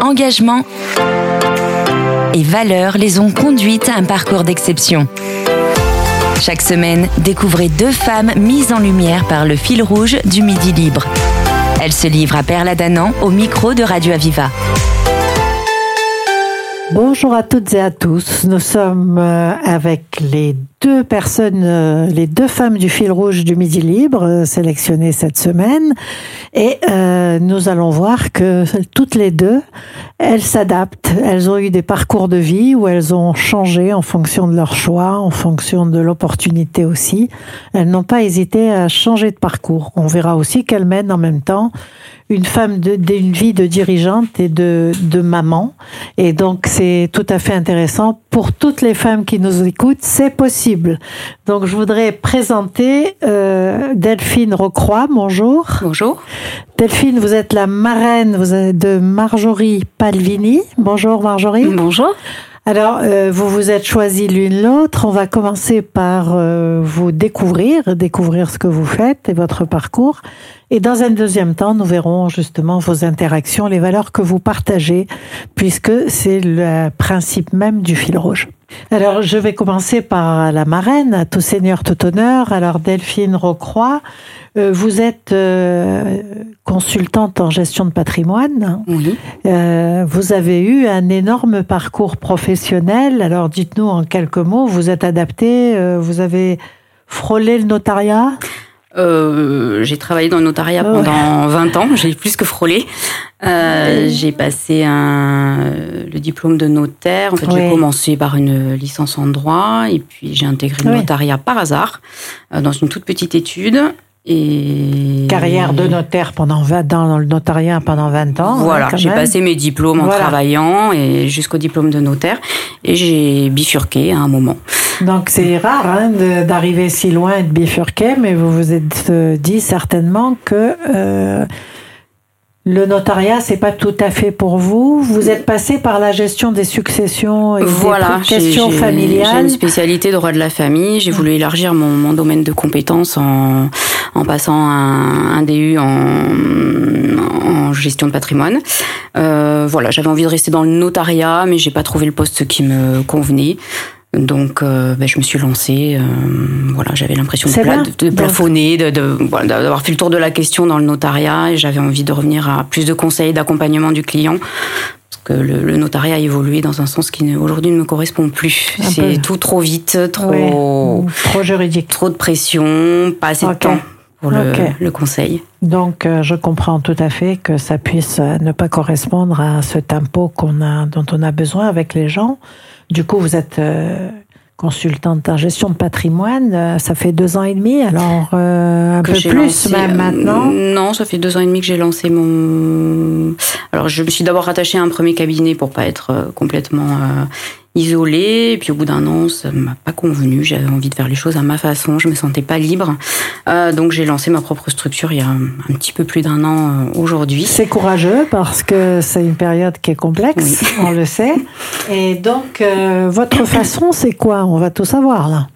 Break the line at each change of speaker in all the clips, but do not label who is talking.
Engagement et valeurs les ont conduites à un parcours d'exception. Chaque semaine, découvrez deux femmes mises en lumière par le fil rouge du Midi Libre. Elles se livrent à Perla Danan au micro de Radio Aviva.
Bonjour à toutes et à tous. Nous sommes euh, avec les deux personnes, euh, les deux femmes du fil rouge du Midi Libre, euh, sélectionnées cette semaine. Et nous allons voir que toutes les deux, elles s'adaptent. Elles ont eu des parcours de vie où elles ont changé en fonction de leur choix, en fonction de l'opportunité aussi. Elles n'ont pas hésité à changer de parcours. On verra aussi qu'elles mènent en même temps une femme d'une vie de dirigeante et de, de maman. Et donc, c'est tout à fait intéressant. Pour toutes les femmes qui nous écoutent, c'est possible. Donc, je voudrais présenter euh, Delphine Rocroix. Bonjour.
Bonjour.
Delphine, vous êtes la marraine vous êtes de Marjorie Palvini. Bonjour Marjorie.
Bonjour.
Alors, euh, vous vous êtes choisis l'une l'autre. On va commencer par euh, vous découvrir, découvrir ce que vous faites et votre parcours. Et dans un deuxième temps, nous verrons justement vos interactions, les valeurs que vous partagez, puisque c'est le principe même du fil rouge. Alors, je vais commencer par la marraine, tout seigneur, tout honneur. Alors, Delphine Rocroix, vous êtes euh, consultante en gestion de patrimoine.
Oui.
Euh, vous avez eu un énorme parcours professionnel. Alors, dites-nous en quelques mots, vous êtes adapté, vous avez frôlé le notariat?
Euh, j'ai travaillé dans le notariat pendant 20 ans, j'ai plus que frôlé. Euh, j'ai passé un, le diplôme de notaire. En fait, j'ai commencé par une licence en droit et puis j'ai intégré le notariat par hasard euh, dans une toute petite étude. Et...
Carrière de notaire pendant 20 ans, dans le notariat pendant 20 ans.
Hein, voilà, j'ai passé mes diplômes en travaillant et jusqu'au diplôme de notaire et j'ai bifurqué à un moment.
Donc c'est rare hein, d'arriver si loin et de bifurquer, mais vous vous êtes euh, dit certainement que euh, le notariat, c'est pas tout à fait pour vous. Vous êtes passé par la gestion des successions et
voilà,
des questions familiales.
J'ai une spécialité de droit de la famille. J'ai voulu élargir mon, mon, domaine de compétences en, en passant un, un DU en, en, gestion de patrimoine. Euh, voilà, j'avais envie de rester dans le notariat, mais j'ai pas trouvé le poste qui me convenait. Donc, euh, ben, je me suis lancée. Euh, voilà, j'avais l'impression de, de, plafonner, de, d'avoir fait le tour de la question dans le notariat, et j'avais envie de revenir à plus de conseils, d'accompagnement du client. Parce que le, notariat a évolué dans un sens qui aujourd'hui ne me correspond plus. C'est tout trop vite, trop,
trop juridique,
trop de pression, pas assez de temps pour le, le, conseil.
Donc, euh, je comprends tout à fait que ça puisse ne pas correspondre à ce tempo qu'on a, dont on a besoin avec les gens. Du coup, vous êtes euh, consultante en gestion de patrimoine. Euh, ça fait deux ans et demi, alors euh, un peu plus même maintenant.
Non, ça fait deux ans et demi que j'ai lancé mon. Alors, je me suis d'abord rattachée à un premier cabinet pour pas être complètement isolée. Et puis au bout d'un an, ça m'a pas convenu. J'avais envie de faire les choses à ma façon. Je me sentais pas libre. Euh, donc j'ai lancé ma propre structure il y a un, petit peu plus d'un an euh, aujourd'hui.
C'est courageux parce que c'est une période qui est complexe, on le sait. Et donc euh, votre façon, c'est quoi? On va tout savoir là.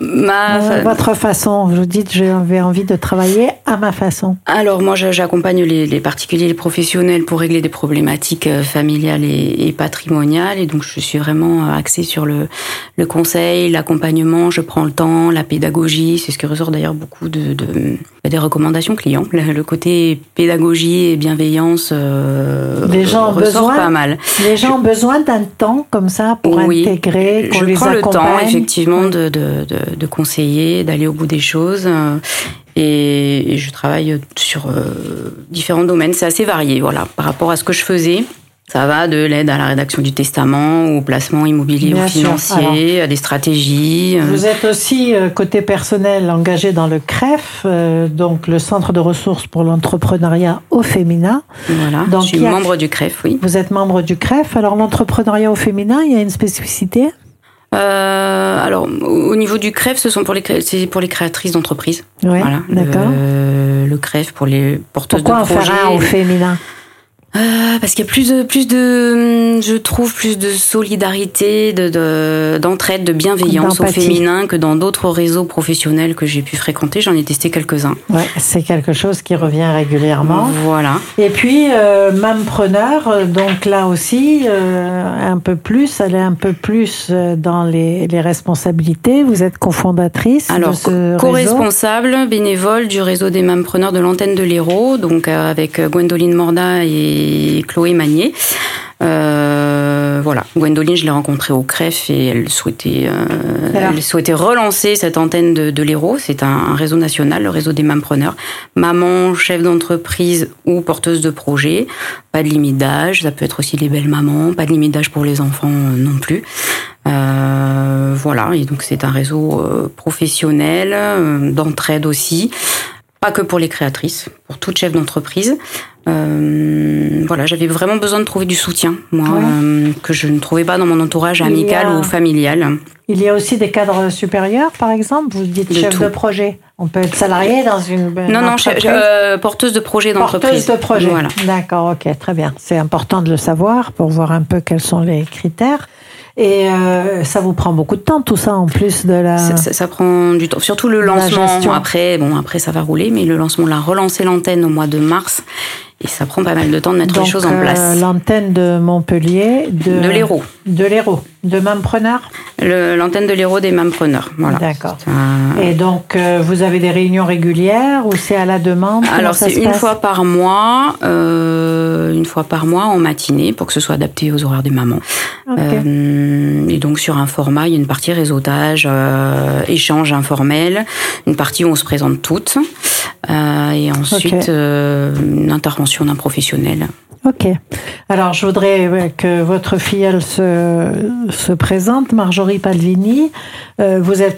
Ma... Votre façon, vous dites j'avais envie de travailler à ma façon.
Alors moi j'accompagne les, les, particuliers, les professionnels pour régler des problématiques euh, familiales et, patrimoniales et donc je suis vraiment euh, axée sur le, le conseil, l'accompagnement, je prends le temps, la pédagogie, c'est ce qui ressort d'ailleurs beaucoup de, de, des recommandations clients. Le, côté pédagogie et bienveillance euh,
les gens ressort besoin, pas mal. Les gens ont besoin d'un temps comme ça pour intégrer,
je prends le temps effectivement de, de de conseiller, d'aller au bout des choses. Euh, et, je travaille sur euh, différents domaines. C'est assez varié, voilà, par rapport à ce que je faisais. Ça va de l'aide à la rédaction du testament, au placement immobilier ou financier, à des stratégies.
Euh. Vous êtes aussi, côté personnel, engagé dans le CREF, donc le Centre de ressources pour l'entrepreneuriat au féminin.
Voilà, donc, je suis membre du CREF, oui.
Vous êtes membre du CREF. Alors l'entrepreneuriat au féminin, il y a une spécificité?
Euh, alors, au niveau du CREF, ce sont pour les, c'est pour les créatrices d'entreprises.
Ouais, voilà. D'accord.
Le, le, CREF pour les porteuses
Pourquoi
de projets.
Pourquoi en faire un au féminin?
Euh, parce qu'il y a plus de, plus de, je trouve plus de solidarité, de d'entraide, de, bienveillance au féminin que dans d'autres réseaux professionnels que j'ai pu fréquenter. J'en ai testé quelques-uns.
Ouais, c'est quelque chose qui revient régulièrement.
Voilà.
Et puis euh, preneur, donc là aussi euh, un peu plus, elle est un peu plus euh, dans les, les responsabilités. Vous êtes cofondatrice
Alors,
de ce
co-responsable bénévole du réseau des preneurs de l'antenne de l'Hérault, donc avec Gwendoline Morda et Chloé Magnier. Euh, voilà, Gwendoline, je l'ai rencontrée au CREF et elle souhaitait, euh, elle souhaitait relancer cette antenne de, de l'Hérault. C'est un, réseau national, le réseau des mampreneurs. Maman, chef d'entreprise ou porteuse de projet. Pas de limite d'âge, ça peut être aussi les belles mamans. Pas de limite d'âge pour les enfants euh, non plus. voilà, et donc c'est un réseau professionnel, d'entraide aussi pas que pour les créatrices, pour toute chef d'entreprise. Euh, voilà, j'avais vraiment besoin de trouver du soutien, moi, euh, que je ne trouvais pas dans mon entourage amical ou familial.
Il y a aussi des cadres supérieurs, par exemple. Vous dites chef de projet. On peut être salarié dans une.
Non, non, euh, porteuse de projet d'entreprise.
Porteuse de projet. Voilà. D'accord, ok, très bien. C'est important de le savoir pour voir un peu quels sont les critères. Et euh, ça vous prend beaucoup de temps, tout ça, en plus de la.
Ça, ça, prend du temps. Surtout le lancement. Après, bon, après ça va rouler, mais le lancement, on a relancé l'antenne au mois de mars. Et ça prend pas mal de temps de mettre les choses en place.
Euh, l'antenne de Montpellier, de,
de l'Hérault.
De l'Hérault, de Mampreneur
L'antenne de l'Hérault des Mampreneurs, voilà.
D'accord. Et donc, euh, vous avez des réunions régulières ou c'est à la demande?
Alors, c'est une fois par mois, euh, une fois par mois en matinée pour que ce soit adapté aux horaires des mamans. Et donc, sur un format, il y a une partie réseautage, échange informel, une partie où on se présente toutes. Et ensuite euh, une intervention d'un professionnel.
Ok. Alors, je voudrais que votre filleule se, se présente, Marjorie Palvini. Euh, vous êtes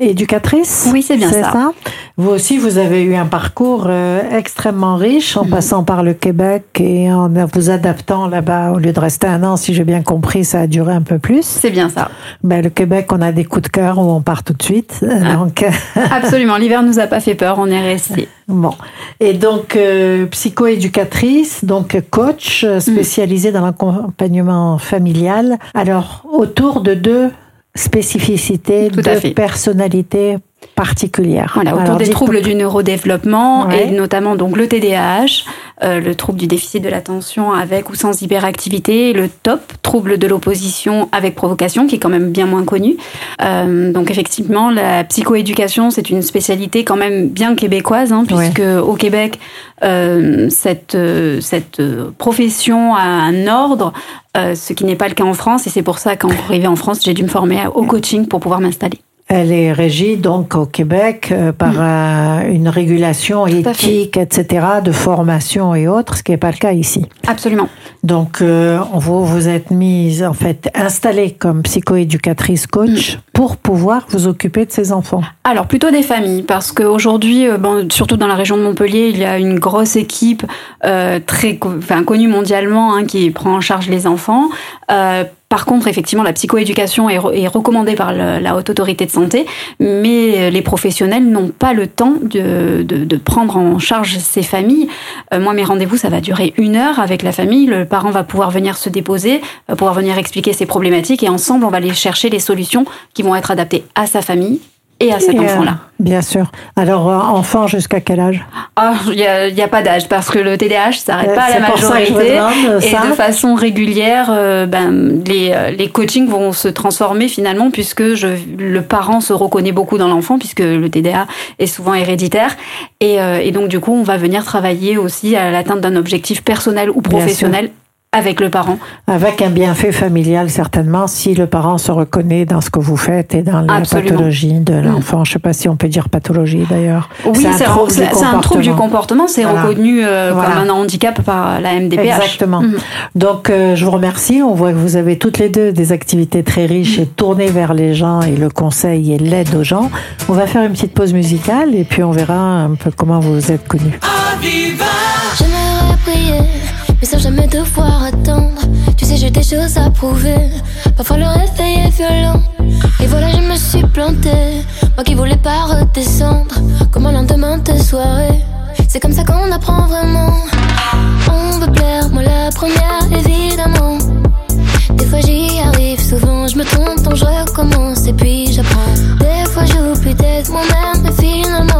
psycho-éducatrice
Oui, c'est bien ça.
Vous aussi, vous avez eu un parcours euh, extrêmement riche en mm. passant par le Québec et en vous adaptant là-bas. Au lieu de rester un an, si j'ai bien compris, ça a duré un peu plus.
C'est bien ça.
Ben, le Québec, on a des coups de cœur où on part tout de suite.
Ah. Donc... Absolument. L'hiver nous a pas fait peur. On est resté.
Bon. Et donc, euh, psycho-éducatrice, donc coach euh, spécialisé dans l'accompagnement familial. Alors, autour de deux spécificités, deux personnalités particulière.
Voilà, autour des troubles du neurodéveloppement et notamment donc le TDAH, euh, le trouble du déficit de l'attention avec ou sans hyperactivité, le TOP, trouble de l'opposition avec provocation, qui est quand même bien moins connu. Euh, donc effectivement, la psychoéducation, c'est une spécialité quand même bien québécoise, hein, puisque au Québec, euh, cette, cette profession a un ordre, ce qui n'est pas le cas en France, et c'est pour ça qu'en arrivé en France, j'ai dû me former au coaching pour pouvoir m'installer.
Elle est régie donc au Québec euh, par mm. une régulation éthique, etc., de formation et autres, ce qui n'est pas le cas ici.
Absolument.
Donc euh, vous vous êtes mise en fait installée comme psychoéducatrice coach mm. pour pouvoir vous occuper de ces enfants.
Alors plutôt des familles parce qu'aujourd'hui, euh, bon, surtout dans la région de Montpellier, il y a une grosse équipe euh, très, enfin connue mondialement hein, qui prend en charge les enfants. Par contre, effectivement, la psychoéducation est, recommandée par la haute autorité de santé, mais les professionnels n'ont pas le temps de, prendre en charge ces familles. Euh, moi, mes rendez-vous, ça va durer une heure avec la famille. Le parent va pouvoir venir se déposer, pouvoir venir expliquer ses problématiques, et ensemble, on va aller chercher les solutions qui vont être adaptées à sa famille et à cet euh, enfant-là.
bien sûr. Alors, euh, enfant jusqu'à quel âge?
Ah, il n'y a, y a, pas d'âge parce que le TDAH s'arrête pas à la majorité. et de façon régulière, euh, ben, les, les coachings vont se transformer finalement puisque je, le parent se reconnaît beaucoup dans l'enfant puisque le TDA est souvent héréditaire. Et, et donc, du coup, on va venir travailler aussi à l'atteinte d'un objectif personnel ou professionnel avec le parent.
Avec un bienfait familial, certainement, si le parent se reconnaît dans ce que vous faites et dans la pathologie de mm. l'enfant. Je ne sais pas si on peut dire pathologie d'ailleurs.
Oui, c'est un, trouble du comportement. C'est reconnu euh, comme un handicap par la MDPH.
Exactement. Mm. Donc, euh, je vous remercie. On voit que vous avez toutes les deux des activités très riches et tournées vers les gens et le conseil et l'aide aux gens. On va faire une petite pause musicale et puis on verra un peu comment vous vous êtes connus.
Mais sans jamais devoir attendre. Tu sais, j'ai des choses à prouver. Parfois le réveil est violent. Et voilà, je me suis plantée. Moi qui voulais pas redescendre. Comme un lendemain de soirée. C'est comme ça qu'on apprend vraiment. On veut plaire première, évidemment. Des fois j'y arrive, souvent je me trompe, donc je recommence et puis j'apprends. Des fois j'oublie d'être moi-même, mais finalement,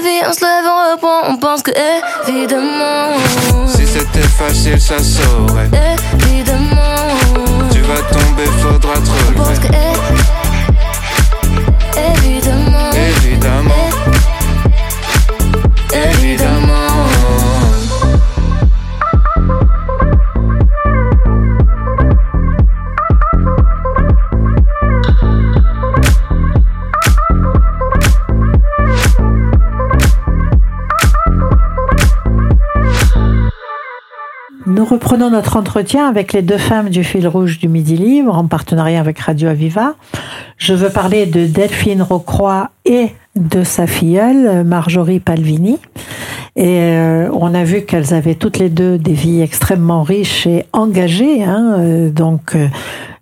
On se lève, on reprend, on pense que évidemment.
Si c'était facile, ça saurait.
Évidemment,
Notre entretien avec les deux femmes du fil rouge du Midi Libre en partenariat avec Radio Aviva. Je veux parler de Delphine Rocroix et de sa filleule Marjorie Palvini. Et euh, on a vu qu'elles avaient toutes les deux des vies extrêmement riches et engagées. Hein, euh, donc euh,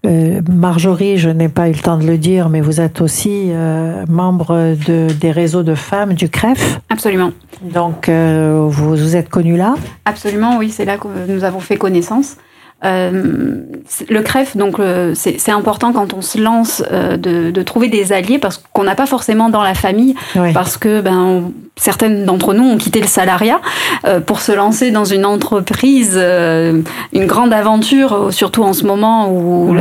euh, Marjorie, je n'ai pas eu le temps de le dire, mais vous êtes aussi euh, membre de, des réseaux de femmes du CREF.
Absolument.
Donc euh, vous vous êtes connus là?
Absolument, oui, c'est là que nous avons fait connaissance. Euh, le CREF, donc euh, c'est important quand on se lance euh, de, de trouver des alliés parce qu'on n'a pas forcément dans la famille,
Oui.
parce que ben, on- certaines d'entre nous ont quitté le salariat pour se lancer dans une entreprise, une grande aventure, surtout en ce moment où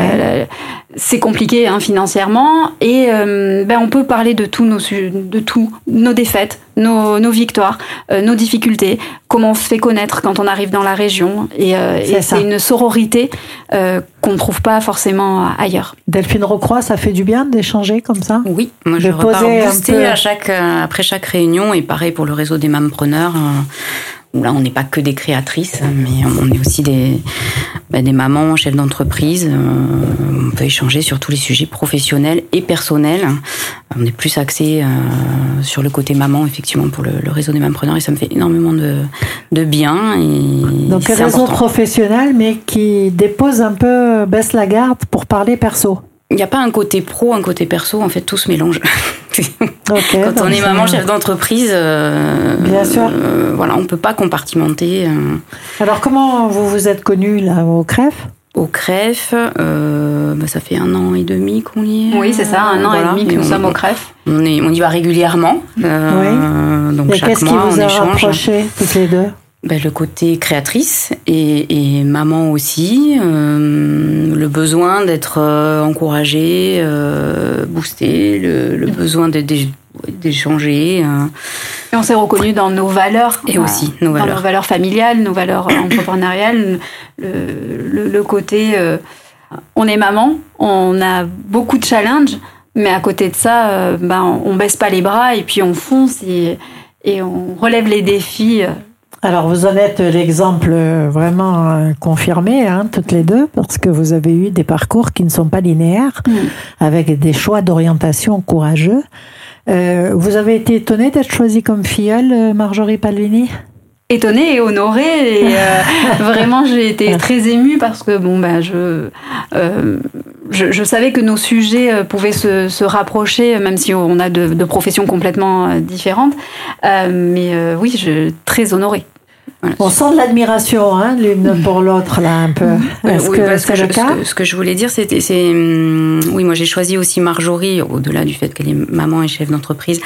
c'est compliqué hein, financièrement. Et ben, on peut parler de tous nos, de tout, nos défaites, nos, nos victoires, euh, nos difficultés, comment on se fait connaître quand on arrive dans la région. Et, euh,
C'est
et c'est une sororité euh, qu'on ne trouve pas forcément ailleurs.
Delphine Rocroix, ça fait du bien d'échanger comme ça?
Oui, moi
De
je repars boostée
peu.
à chaque, euh, après chaque réunion et pareil pour le réseau des mampreneurs. euh, où là on n'est pas que des créatrices, mais on est aussi des, bah, des mamans, chefs d'entreprise. euh, on peut échanger sur tous les sujets professionnels et personnels. On est plus axé euh, sur le côté maman effectivement pour le, le réseau des mampreneurs et ça me fait énormément de, de bien. Et
Donc
c'est
réseau
important.
professionnel, mais qui dépose un peu, baisse la garde pour parler perso.
Il n'y a pas un côté pro, un côté perso, en fait tout se mélange. Quand on est maman, chef d'entreprise, euh,
Bien sûr.
euh, voilà, on peut pas compartimenter. euh,
Alors comment vous vous êtes connus là au CREF?
Au CREF, euh, bah, ça fait un an et demi qu'on y est.
Oui, c'est ça, un an
Voilà,
et demi que
et
nous
on-
sommes au CREF.
On, est, on y va régulièrement. euh, Donc
Et
chaque
qu'est-ce qui
mois,
vous
on
a
échange.
rapproché toutes les deux?
Ben, le côté créatrice et, et maman aussi, euh, le besoin d'être encouragé, boosté, le, le besoin d'échanger.
Et on s'est reconnu dans nos valeurs.
Et aussi nos valeurs.
Dans nos valeurs familiales, nos valeurs entrepreneuriales, le, le, côté on est maman, on a beaucoup de challenges, mais à côté de ça, euh, ben, on baisse pas les bras et puis on fonce et, on relève les défis.
Alors vous en êtes l'exemple vraiment euh, confirmé, hein, toutes les deux, parce que vous avez eu des parcours qui ne sont pas linéaires, mm. avec des choix d'orientation courageux. Euh, vous avez été étonnée d'être choisie comme filleule, Marjorie Palvini
étonnée et honorée et euh, vraiment j'ai été très émue parce que bon ben je, euh, je, je savais que nos sujets euh, pouvaient se, se rapprocher même si on a de, de professions complètement différentes. Mais oui je très honorée.
On sent de l'admiration hein, l'une pour l'autre là un peu.
Est-ce que c'est le cas ce que, je voulais dire, c'était, c'est, hum, oui, moi j'ai choisi aussi Marjorie au-delà du fait qu'elle est maman et chef d'entreprise,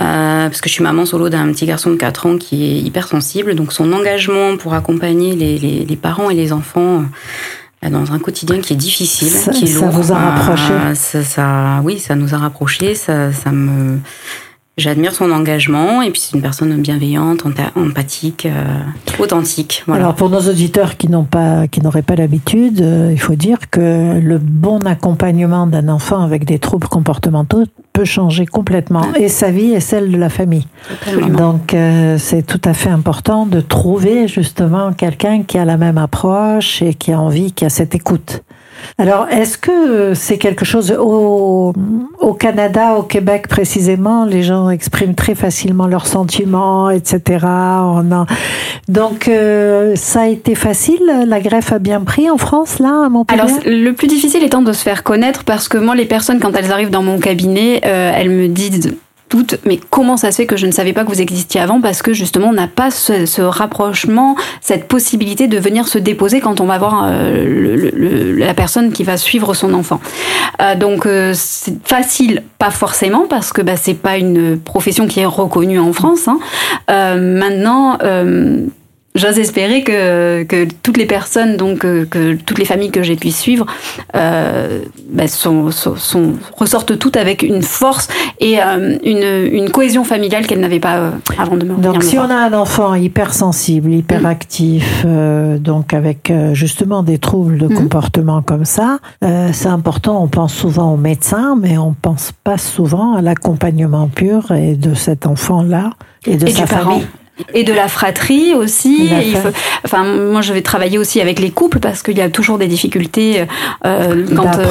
euh, parce que je suis maman solo d'un petit garçon de 4 ans qui est hypersensible, donc son engagement pour accompagner les, les, les parents et les enfants euh, dans un quotidien qui est difficile,
ça,
qui est
ça vous a rapproché.
Euh, ça, ça, oui, ça nous a rapprochés. Ça, ça me J'admire son engagement et puis c'est une personne bienveillante, empathique, euh, authentique.
Voilà. Alors pour nos auditeurs qui n'ont pas, qui n'auraient pas l'habitude, euh, il faut dire que le bon accompagnement d'un enfant avec des troubles comportementaux peut changer complètement et sa vie et celle de la famille. Donc euh, c'est tout à fait important de trouver justement quelqu'un qui a la même approche et qui a envie, qui a cette écoute. Alors, est-ce que c'est quelque chose au, Canada, au Québec précisément, les gens expriment très facilement leurs sentiments, etc. Donc, euh, ça a été facile. La greffe a bien pris en France, là, à Montpellier?
Alors, le plus difficile étant de se faire connaître, parce que moi, les personnes, quand elles arrivent dans mon cabinet, euh, elles me disent mais comment ça se fait que je ne savais pas que vous existiez avant Parce que justement, on n'a pas ce, rapprochement, cette possibilité de venir se déposer quand on va voir euh, la personne qui va suivre son enfant. Euh, donc, euh, c'est facile, pas forcément, parce que bah, c'est pas une profession qui est reconnue en France. Hein. maintenant, J'ose espérer que, que toutes les personnes, donc euh, que toutes les familles que j'ai pu suivre, euh, bah, sont, sont, ressortent toutes avec une force et euh, une, une, cohésion familiale qu'elles n'avaient pas euh, avant de me
Donc, si on a un enfant hypersensible, hyperactif, mm. donc avec justement des troubles de mm. comportement comme ça, c'est important. On pense souvent au médecin, mais on pense pas souvent à l'accompagnement pur et de cet enfant-là et de sa famille
et de la fratrie aussi. enfin, moi, je vais travailler aussi avec les couples parce qu'il y a toujours des difficultés euh,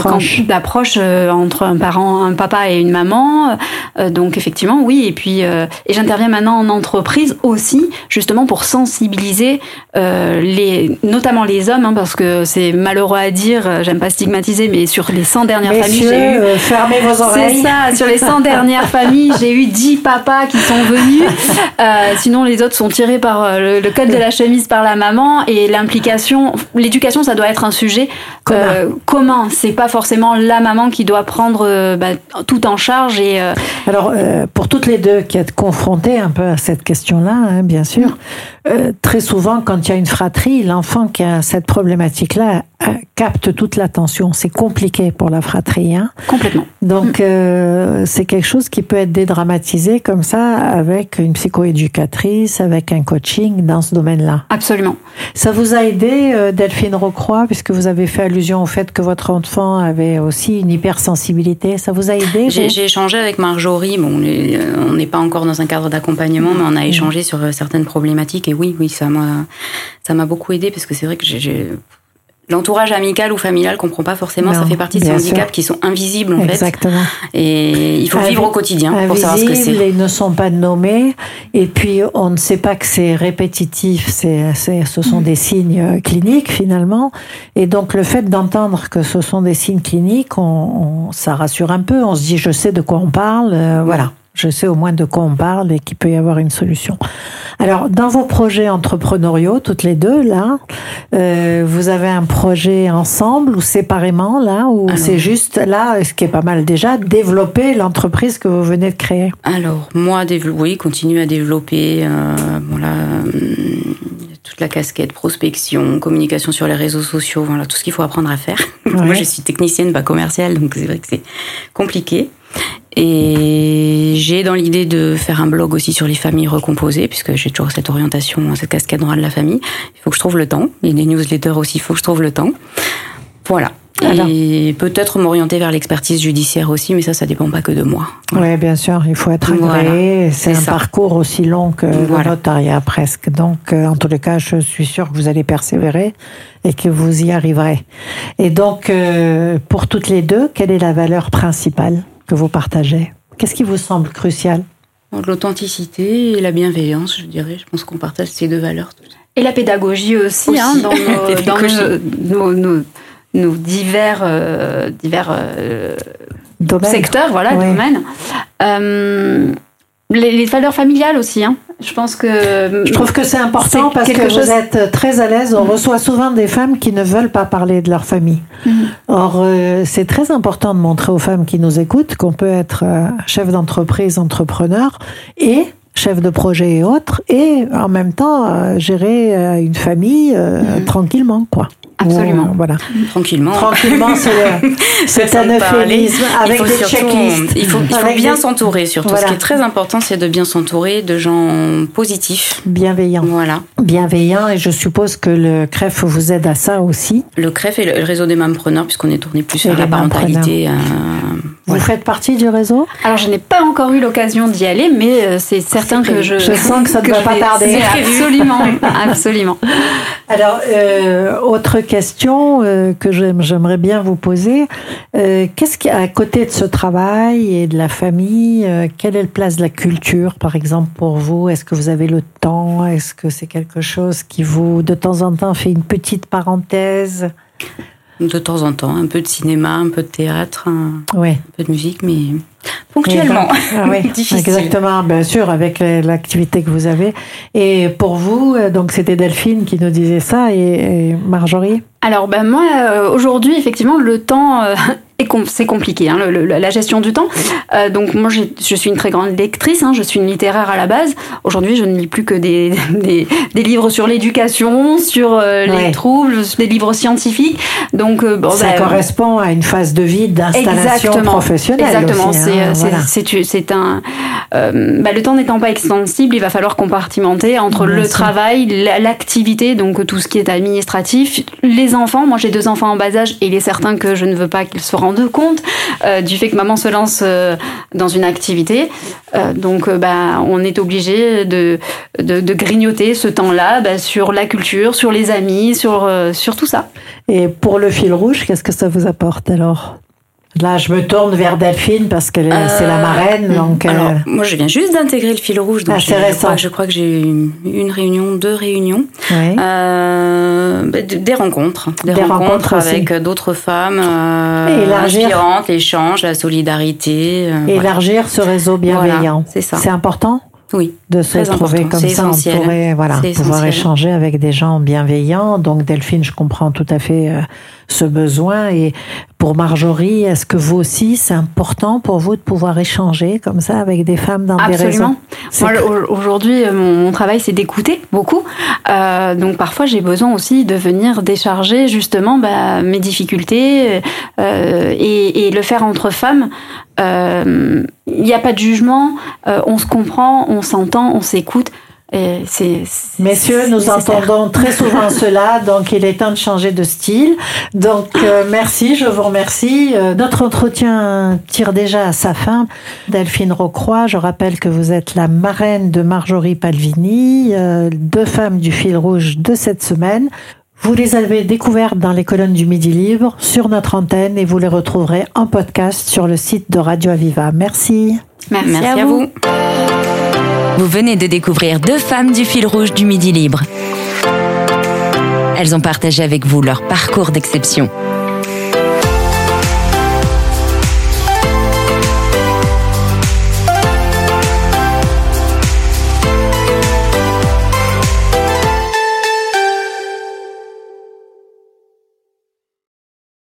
quand d'approche euh, entre un parent, un papa et une maman. Euh, donc, effectivement, oui. Et puis, et j'interviens maintenant en entreprise aussi, justement pour sensibiliser les, notamment les hommes, hein, parce que c'est malheureux à dire. J'aime pas stigmatiser, mais sur les 100 dernières familles,
j'ai eu fermez vos oreilles.
C'est ça. Sur les 100 dernières familles, j'ai eu 10 papas qui sont venus. sinon, les les autres sont tirés par euh, le, code de la chemise par la maman et l'implication, l'éducation, ça doit être un sujet euh, commun. C'est pas forcément la maman qui doit prendre euh, bah, tout en charge. Et
alors, pour toutes les deux qui êtes confrontées un peu à cette question-là, hein, bien sûr, très souvent, quand il y a une fratrie, l'enfant qui a cette problématique-là capte toute l'attention. C'est compliqué pour la fratrie. Hein.
Complètement.
Donc, c'est quelque chose qui peut être dédramatisé comme ça avec une psychoéducatrice avec un coaching dans ce domaine-là.
Absolument.
Ça vous a aidé, euh, Delphine Rocroy, puisque vous avez fait allusion au fait que votre enfant avait aussi une hypersensibilité. Ça vous a aidé
J'ai échangé avec Marjorie. Bon, on n'est pas encore dans un cadre d'accompagnement, mais on a échangé sur euh, certaines problématiques. Et oui, oui, ça m'a beaucoup aidé parce que c'est vrai que j'ai L'entourage amical ou familial comprend pas forcément, ça fait partie de ces handicaps qui sont invisibles en
Exactement.
fait. Et il faut vivre au quotidien pour savoir ce que c'est.
Ils ne sont pas nommés et puis on ne sait pas que c'est répétitif, c'est, ce sont mm. des signes euh, cliniques finalement. Et donc le fait d'entendre que ce sont des signes cliniques, on, ça rassure un peu. On se dit je sais de quoi on parle, euh, voilà je sais au moins de quoi on parle et qu'il peut y avoir une solution. Alors, dans vos projets entrepreneuriaux, toutes les deux, là, euh, vous avez un projet ensemble ou séparément, là, ou c'est juste, là, ce qui est pas mal déjà, développer l'entreprise que vous venez de créer?
Alors, moi, oui, continuer à développer, euh, bon là, toute la casquette prospection, communication sur les réseaux sociaux, voilà, tout ce qu'il faut apprendre à faire. Moi, je suis technicienne, pas commerciale, donc c'est vrai que c'est compliqué. Et j'ai dans l'idée de faire un blog aussi sur les familles recomposées, puisque j'ai toujours cette orientation, cette casquette droit de la famille. Il faut que je trouve le temps. Et des newsletters aussi, il faut que je trouve le temps. Voilà. Et peut-être m'orienter vers l'expertise judiciaire aussi, mais ça, ça dépend pas que de moi.
Oui, bien sûr, il faut être agréé. C'est un parcours aussi long que le notariat presque. Donc, euh, en tous les cas, je suis sûre que vous allez persévérer et que vous y arriverez. Et donc, euh, pour toutes les deux, quelle est la valeur principale? Que vous partagez Qu'est-ce qui vous semble crucial?
L'authenticité et la bienveillance, je dirais. Je pense qu'on partage ces deux valeurs.
Et la pédagogie aussi, Hein, dans, nos, nos nos divers, euh, divers euh, secteurs, voilà, domaines. Euh, les, valeurs familiales aussi, hein. Je pense que.
Je trouve que c'est important parce que vous êtes très à l'aise. On reçoit souvent des femmes qui ne veulent pas parler de leur famille. Mhm. Or, c'est très important de montrer aux femmes qui nous écoutent qu'on peut être chef d'entreprise, entrepreneur et chef de projet et autres, et en même temps gérer une famille mhm. tranquillement, quoi.
Absolument.
voilà.
Tranquillement.
Tranquillement, c'est un euphémisme avec
il
des checklists.
Il faut, bien s'entourer surtout. Ce qui est très important, c'est de bien s'entourer de gens positifs.
Bienveillants.
Voilà.
Bienveillants, et je suppose que le CREF vous aide à ça aussi.
Le CREF et le réseau des mampreneurs, puisqu'on est tourné plus sur la parentalité. Euh,
vous faites partie du réseau?
Alors, je n'ai pas encore eu l'occasion d'y aller, mais euh, c'est certain que je...
Je sens que ça ne va pas tarder.
Absolument, absolument.
Alors, euh, autre question euh, que j'aimerais bien vous poser. Euh, qu'est-ce qui, à côté de ce travail et de la famille, euh, quelle est la place de la culture, par exemple, pour vous? Est-ce que vous avez le temps? Est-ce que c'est quelque chose qui vous, de temps en temps, fait une petite parenthèse?
De temps en temps, un peu de cinéma, un peu de théâtre, un, peu de musique, mais ponctuellement.
Ah oui, exactement, bien sûr, avec l'activité que vous avez. Et pour vous, euh, donc c'était Delphine qui nous disait ça et, Marjorie?
Alors ben moi, euh, aujourd'hui, effectivement, le temps euh, c'est compliqué, hein, la gestion du temps. Euh, donc moi, je suis une très grande lectrice, hein, je suis une littéraire à la base. Aujourd'hui, je ne lis plus que des, des, livres sur l'éducation, sur euh, les troubles, des livres scientifiques. Donc
euh, bon, ça bah, correspond à une phase de vie d'installation professionnelle.
Exactement, c'est hein, un. Bah, le temps n'étant pas extensible, il va falloir compartimenter entre le travail, l'activité, donc tout ce qui est administratif, les enfants. Moi, j'ai deux enfants en bas âge et il est certain que je ne veux pas qu'ils se rendent compte euh, du fait que maman se lance euh, dans une activité. Euh, donc, bah, on est obligé de, de, grignoter ce temps-là bah, sur la culture, sur les amis, sur, sur tout ça.
Et pour le fil rouge, qu'est-ce que ça vous apporte alors? Là, je me tourne vers Delphine parce que c'est la marraine. Euh, donc,
alors, moi, je viens juste d'intégrer le fil rouge. Donc ah, c'est récent. Je crois, que j'ai eu une réunion, deux réunions. Euh, bah, des rencontres. Des, rencontres, avec d'autres femmes euh, inspirantes, l'échange, la solidarité.
Euh, élargir ce réseau bienveillant. c'est important
oui,
de se trouver comme ça, on pourrait voilà, pouvoir échanger avec des gens bienveillants. Donc Delphine, je comprends tout à fait euh, ce besoin. Et pour Marjorie, est-ce que vous aussi, c'est important pour vous de pouvoir échanger comme ça avec des femmes dans des réseaux?
Absolument. Aujourd'hui, euh, mon, travail, c'est d'écouter beaucoup. Euh, donc parfois, j'ai besoin aussi de venir décharger justement bah, mes difficultés euh, et, et, le faire entre femmes. Il n'y a pas de jugement, on se comprend, on s'entend, on s'écoute.
Messieurs, nous entendons très souvent cela, donc il est temps de changer de style. Donc euh, merci, je vous remercie. Euh, notre entretien tire déjà à sa fin. Delphine Rocroix, je rappelle que vous êtes la marraine de Marjorie Palvini, euh, deux femmes du fil rouge de cette semaine. Vous les avez découvertes dans les colonnes du Midi Libre, sur notre antenne, et vous les retrouverez en podcast sur le site de Radio Aviva. Merci.
Merci, à, vous.
Vous venez de découvrir deux femmes du fil rouge du Midi Libre. Elles ont partagé avec vous leur parcours d'exception.